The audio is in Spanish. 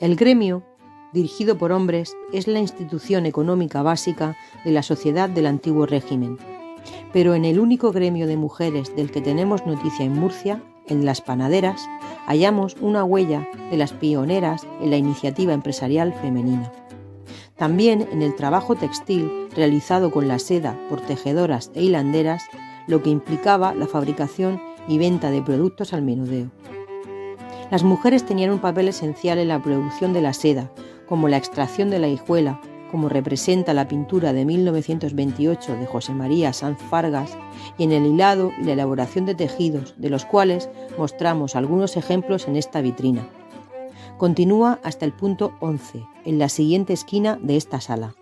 El gremio, dirigido por hombres, es la institución económica básica de la sociedad del antiguo régimen. Pero en el único gremio de mujeres del que tenemos noticia en Murcia, en las panaderas, hallamos una huella de las pioneras en la iniciativa empresarial femenina. También en el trabajo textil realizado con la seda por tejedoras e hilanderas, lo que implicaba la fabricación y venta de productos al menudeo. Las mujeres tenían un papel esencial en la producción de la seda, como la extracción de la hijuela, como representa la pintura de 1928 de José María Sanz Fargas, y en el hilado y la elaboración de tejidos, de los cuales mostramos algunos ejemplos en esta vitrina. Continúa hasta el punto 11, en la siguiente esquina de esta sala.